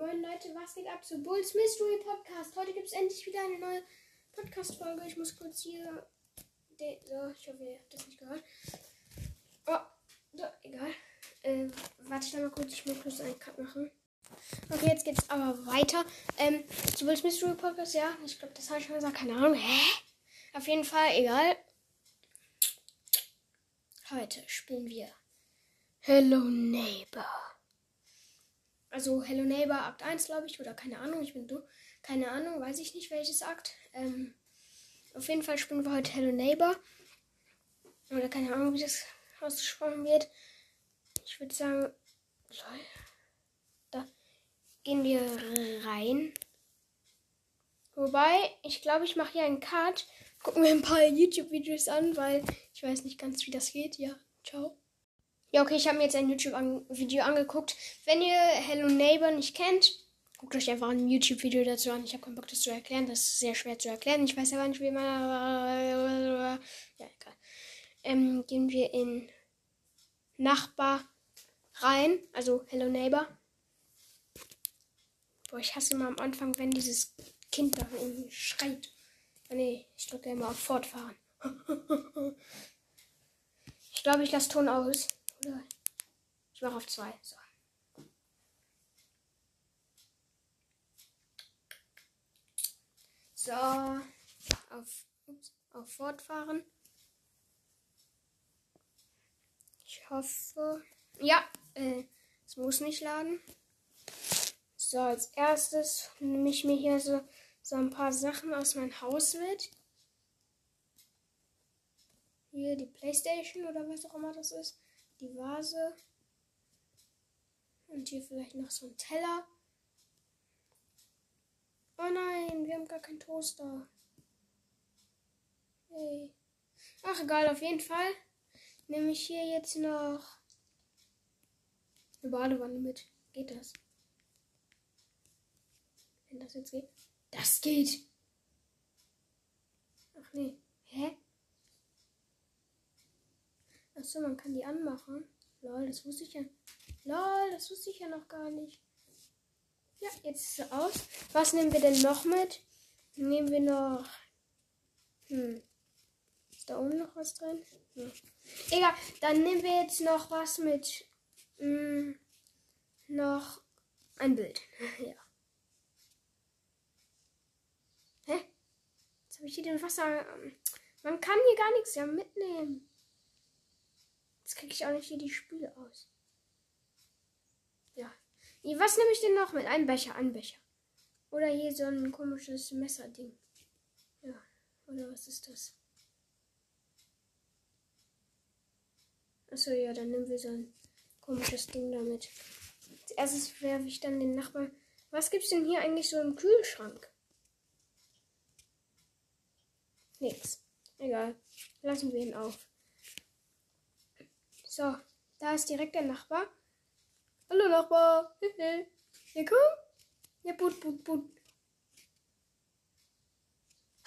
Moin Leute, was geht ab zu Bulls Mystery Podcast? Heute gibt es endlich wieder eine neue Podcast-Folge. Ich muss kurz hier. So, ich hoffe, ihr habt das nicht gehört. Oh, so, egal. Äh, warte ich da mal kurz, ich muss kurz einen Cut machen. Okay, jetzt geht's aber weiter. Ähm, zu Bulls Mystery Podcast, ja. Ich glaube, das habe ich schon gesagt. Keine Ahnung. Hä? Auf jeden Fall, egal. Heute spielen wir Hello Neighbor. Also Hello Neighbor Akt 1, glaube ich, oder keine Ahnung, ich bin du. Keine Ahnung, weiß ich nicht, welches Akt. Ähm, auf jeden Fall spielen wir heute Hello Neighbor. Oder keine Ahnung, wie das ausgesprochen wird. Ich würde sagen, da gehen wir rein. Wobei, ich glaube, ich mache hier einen Cut. Gucken wir ein paar YouTube-Videos an, weil ich weiß nicht ganz, wie das geht. Ja, ciao. Ja, okay, ich habe mir jetzt ein YouTube-Video angeguckt. Wenn ihr Hello Neighbor nicht kennt, guckt euch einfach ein YouTube-Video dazu an. Ich habe keinen Bock, das zu erklären. Das ist sehr schwer zu erklären. Ich weiß aber nicht, wie man. Ja, egal. Ähm, gehen wir in Nachbar rein. Also Hello Neighbor. Boah, ich hasse immer am Anfang, wenn dieses Kind da irgendwie schreit. Oh, nee, ich drücke immer auf Fortfahren. ich glaube, ich lasse Ton aus. Ich mache auf zwei. So. So. Auf, ups, auf Fortfahren. Ich hoffe. Ja, äh, es muss nicht laden. So, als erstes nehme ich mir hier so, so ein paar Sachen aus meinem Haus mit. Hier die Playstation oder was auch immer das ist die Vase. Und hier vielleicht noch so ein Teller. Oh nein, wir haben gar keinen Toaster. Hey. Ach egal, auf jeden Fall nehme ich hier jetzt noch eine Badewanne mit. Geht das? Wenn das jetzt geht. Das geht! Ach nee. Hä? Achso, man kann die anmachen. Lol, das wusste ich ja. Lol, das wusste ich ja noch gar nicht. Ja, jetzt ist sie aus. Was nehmen wir denn noch mit? Nehmen wir noch. Hm. Ist da oben noch was drin? Ja. Egal, dann nehmen wir jetzt noch was mit. Hm, noch ein Bild. ja. Hä? Jetzt habe ich hier den Wasser. Man kann hier gar nichts ja mitnehmen. Jetzt kriege ich auch nicht hier die Spüle aus. Ja. Was nehme ich denn noch mit? Ein Becher, ein Becher. Oder hier so ein komisches Messerding. Ja. Oder was ist das? Achso, ja, dann nehmen wir so ein komisches Ding damit. Als erstes werfe ich dann den Nachbarn. Was gibt's denn hier eigentlich so im Kühlschrank? Nix. Egal. Lassen wir ihn auf. So, da ist direkt der Nachbar. Hallo Nachbar. Ja, komm. Ja, put, put, put.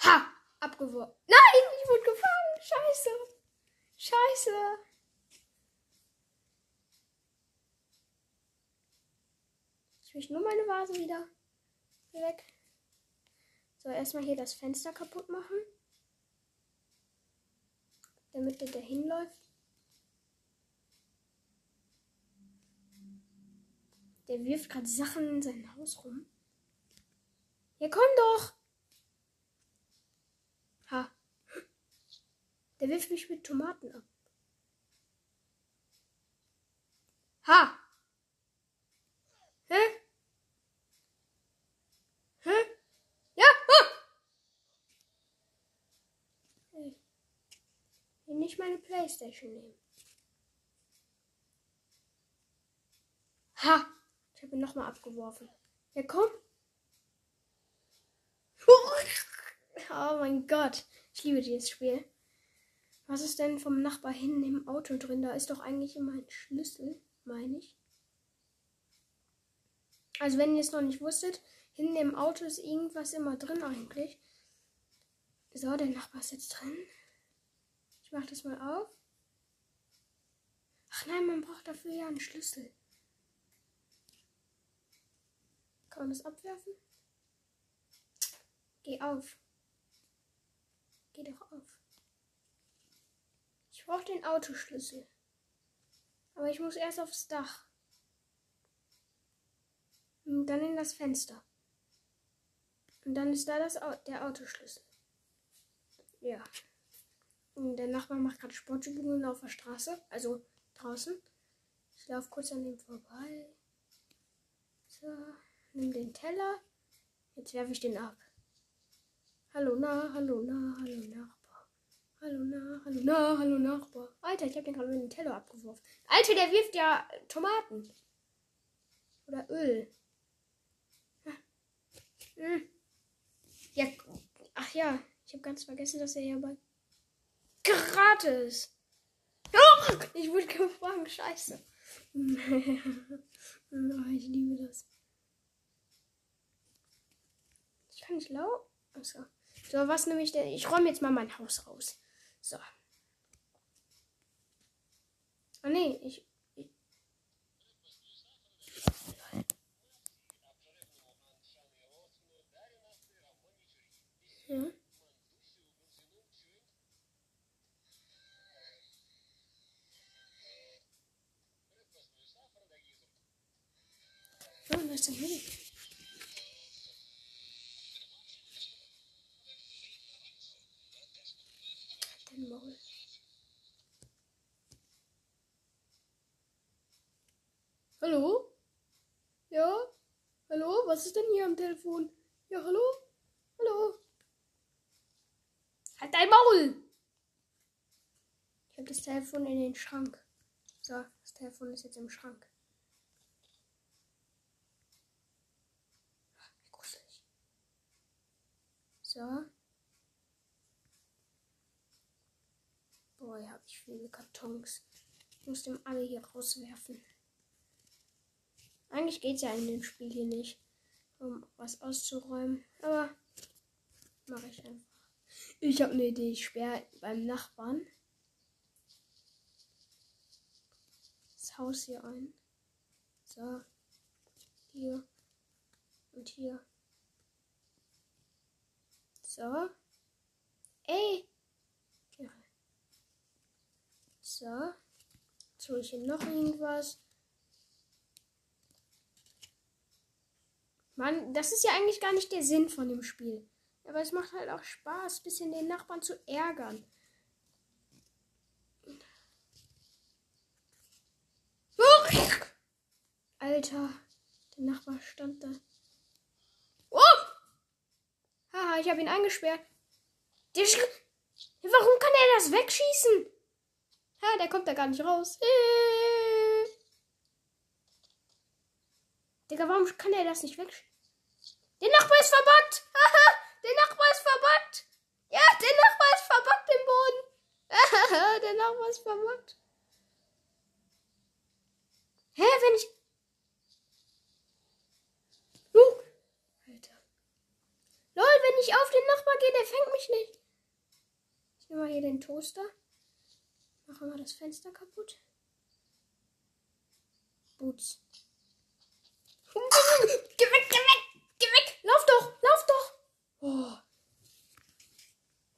Ha! Abgeworfen. Nein, ich wurde gefangen. Scheiße. Scheiße. Ich will nur meine Vase wieder weg. So, erstmal hier das Fenster kaputt machen. Damit der hinläuft. Der wirft gerade Sachen in sein Haus rum. Ja, komm doch! Ha. Der wirft mich mit Tomaten ab. Ha! Hä? Hä? Ja! Ha! Ich will nicht meine Playstation nehmen. Ha! Habe ihn nochmal abgeworfen. Ja, komm. Oh mein Gott. Ich liebe dieses Spiel. Was ist denn vom Nachbar hinten im Auto drin? Da ist doch eigentlich immer ein Schlüssel, meine ich. Also wenn ihr es noch nicht wusstet, hinten im Auto ist irgendwas immer drin eigentlich. So, der Nachbar ist jetzt drin. Ich mache das mal auf. Ach nein, man braucht dafür ja einen Schlüssel. Kann das abwerfen? Geh auf. Geh doch auf. Ich brauche den Autoschlüssel. Aber ich muss erst aufs Dach. Und dann in das Fenster. Und dann ist da das, der Autoschlüssel. Ja. Und der Nachbar macht gerade Sportübungen auf der Straße. Also draußen. Ich laufe kurz an dem vorbei. So. Nimm den Teller. Jetzt werfe ich den ab. Hallo na, hallo na, hallo Nachbar. Hallo na, hallo na, hallo Nachbar. Alter, ich habe den gerade mit dem Teller abgeworfen. Alter, der wirft ja Tomaten. Oder Öl. Hm. Ja, ach ja, ich habe ganz vergessen, dass er ja bei gratis. Oh, ich wurde gefragt, scheiße. ich liebe das. Ich kann nicht laut. Achso. So, was nehme ich denn? Ich räume jetzt mal mein Haus raus. So. Oh nee, ich. ich ja. Oh, was ist denn hier? Den Maul. Hallo? Ja? Hallo? Was ist denn hier am Telefon? Ja, hallo? Hallo? Halt dein Maul! Ich habe das Telefon in den Schrank. So, das Telefon ist jetzt im Schrank. So. Boah, hier habe ich viele Kartons. Ich muss dem alle hier rauswerfen. Eigentlich geht es ja in dem Spiel hier nicht, um was auszuräumen. Aber mache ich einfach. Ich habe eine Idee. Ich sperre beim Nachbarn das Haus hier ein. So. Hier. Und hier. So. Ey. So. Jetzt hole ich hier noch irgendwas. Mann, das ist ja eigentlich gar nicht der Sinn von dem Spiel. Aber es macht halt auch Spaß, ein bisschen den Nachbarn zu ärgern. Alter, der Nachbar stand da. Oh! Haha, ich habe ihn eingesperrt. Der Warum kann er das wegschießen? Ha, der kommt da gar nicht raus. Äh. Digga, warum kann er das nicht wegschießen? Der Nachbar ist! Aha, der Nachbar ist verbuggt! Ja, der Nachbar ist verbuggt im Boden! der Nachbar ist verbuggt. Hä, wenn ich. Uh, Alter. Lol, wenn ich auf den Nachbar gehe, der fängt mich nicht. Ich nehme mal hier den Toaster. Machen wir das Fenster kaputt. Boots. Geh weg, geh weg, geh weg! Lauf doch, lauf doch! Oh.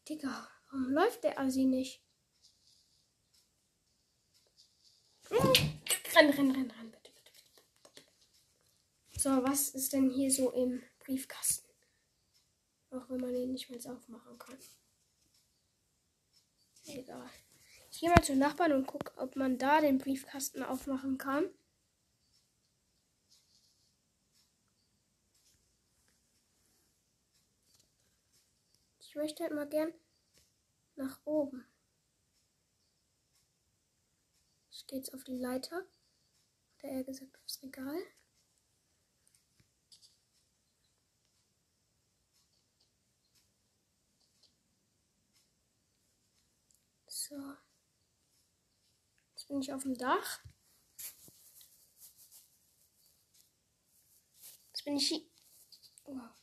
Digga, warum läuft der Assi nicht? Renn, renn, renn, renn, bitte, bitte, bitte. So, was ist denn hier so im Briefkasten? Auch wenn man ihn nicht mehr aufmachen kann. Egal. Ich gehe mal zum Nachbarn und gucke, ob man da den Briefkasten aufmachen kann. Ich möchte halt mal gern nach oben. Ich gehe jetzt auf die Leiter. Oder eher gesagt aufs Regal. So. Jetzt bin ich auf dem Dach. Jetzt bin ich hier. Oh.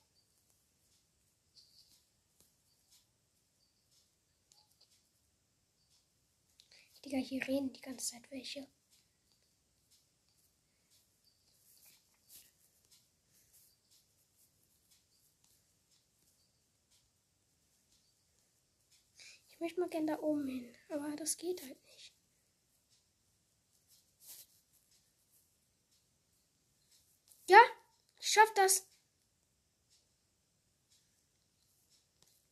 Digga, hier reden die ganze Zeit welche. Ich möchte mal gern da oben hin, aber das geht halt nicht. Ja, ich schaff das.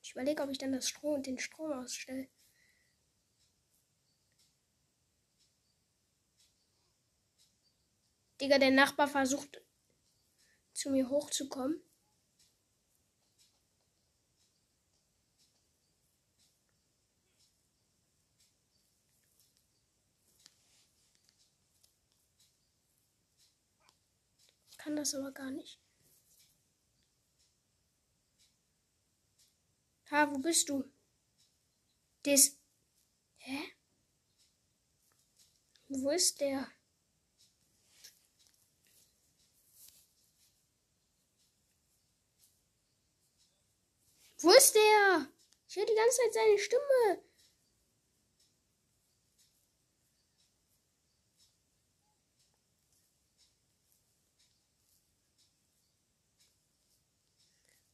Ich überlege, ob ich dann das Stroh und den Strom ausstelle. Digga, der Nachbar versucht zu mir hochzukommen. Kann das aber gar nicht. Ha, wo bist du? Das. Hä? Wo ist der? Wo ist der? Ich höre die ganze Zeit seine Stimme.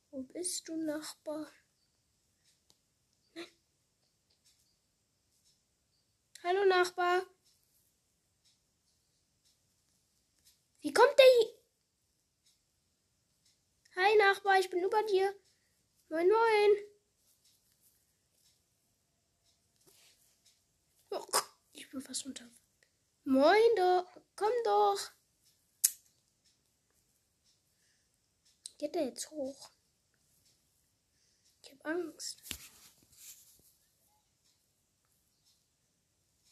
Wo bist du, Nachbar? Hallo Nachbar. Wie kommt der hier? Hi Nachbar, ich bin über dir. Moin moin. Oh, ich bin fast unter. Moin doch. Komm doch. Geht der jetzt hoch? Ich hab Angst.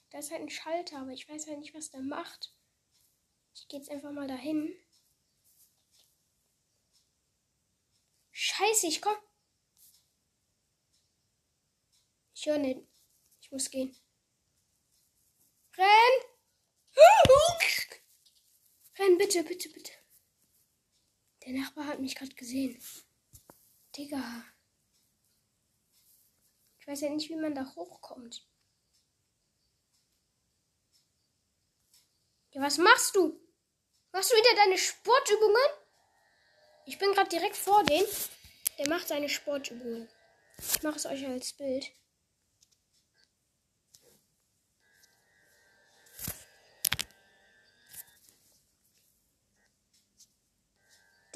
Da ist halt ein Schalter, aber ich weiß halt nicht, was der macht. Ich gehe jetzt einfach mal dahin. Scheiße, ich komm. Ich höre nicht. Ich muss gehen. Renn! Renn, bitte, bitte, bitte. Der Nachbar hat mich gerade gesehen. Digga. Ich weiß ja nicht, wie man da hochkommt. Ja, was machst du? Machst du wieder deine Sportübungen? Ich bin gerade direkt vor dem. Der macht seine Sportübungen. Ich mache es euch als Bild.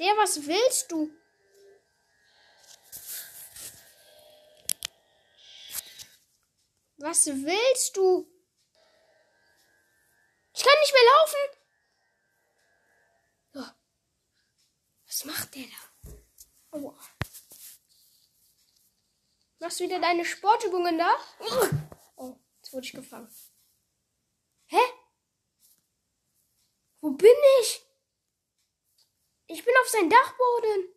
Der, was willst du? Was willst du? Ich kann nicht mehr laufen. So. Was macht der da? Aua. Machst du wieder deine Sportübungen da? Oh, jetzt wurde ich gefangen. Hä? Wo bin ich? Ich bin auf sein Dachboden.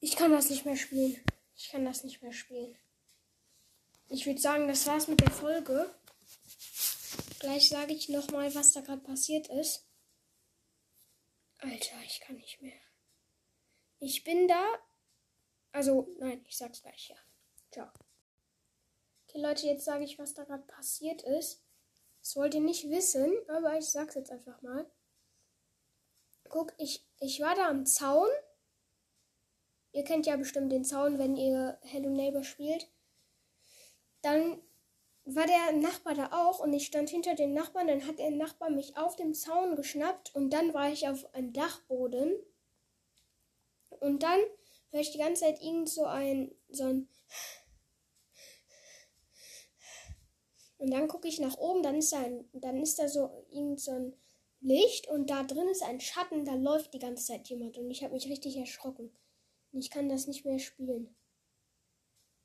Ich kann das nicht mehr spielen. Ich kann das nicht mehr spielen ich würde sagen, das war's mit der Folge. Gleich sage ich nochmal, was da gerade passiert ist. Alter, ich kann nicht mehr. Ich bin da. Also, nein, ich sag's gleich, ja. Ciao. Okay, Leute, jetzt sage ich, was da gerade passiert ist. Das wollt ihr nicht wissen, aber ich sag's jetzt einfach mal. Guck, ich, ich war da am Zaun. Ihr kennt ja bestimmt den Zaun, wenn ihr Hello Neighbor spielt dann war der Nachbar da auch und ich stand hinter den Nachbarn. Dann hat der Nachbar mich auf dem Zaun geschnappt und dann war ich auf einem Dachboden. Und dann höre ich die ganze Zeit irgend so ein, so ein. Und dann gucke ich nach oben, dann ist da, ein, dann ist da so irgend so ein Licht und da drin ist ein Schatten, da läuft die ganze Zeit jemand und ich habe mich richtig erschrocken. Und ich kann das nicht mehr spielen.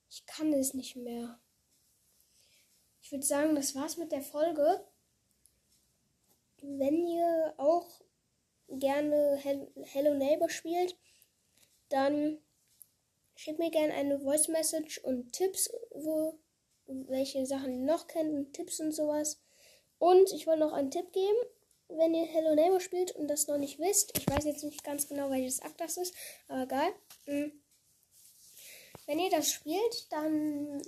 Ich kann es nicht mehr ich würde sagen, das war's mit der Folge. Wenn ihr auch gerne Hello Neighbor spielt, dann schickt mir gerne eine Voice Message und Tipps, wo welche Sachen noch kennt und Tipps und sowas. Und ich wollte noch einen Tipp geben, wenn ihr Hello Neighbor spielt und das noch nicht wisst. Ich weiß jetzt nicht ganz genau, welches Akt das ist, aber egal. Hm. Wenn ihr das spielt, dann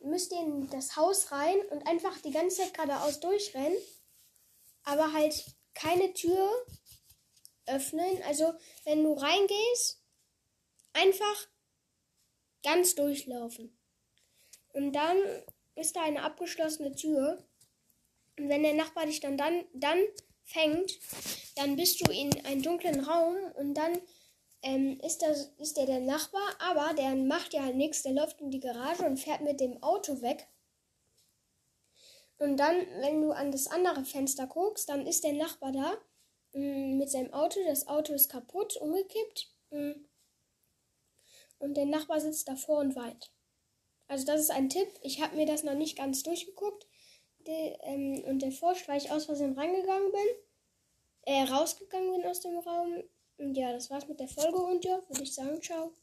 müsst ihr in das Haus rein und einfach die ganze Zeit geradeaus durchrennen. Aber halt keine Tür öffnen. Also, wenn du reingehst, einfach ganz durchlaufen. Und dann ist da eine abgeschlossene Tür. Und wenn der Nachbar dich dann, dann, dann fängt, dann bist du in einem dunklen Raum und dann ähm, ist, das, ist der der Nachbar, aber der macht ja halt nichts, der läuft in die Garage und fährt mit dem Auto weg. Und dann, wenn du an das andere Fenster guckst, dann ist der Nachbar da mh, mm, mit seinem Auto. Das Auto ist kaputt, umgekippt. Mh. Mm. Und der Nachbar sitzt davor und weint. Also das ist ein Tipp. Ich habe mir das noch nicht ganz durchgeguckt. De, ähm, und der forscht, weil ich aus Versehen reingegangen bin. Äh, rausgegangen bin aus dem Raum. Und ja, das war's mit der Folge und ja, würde ich sagen, ciao.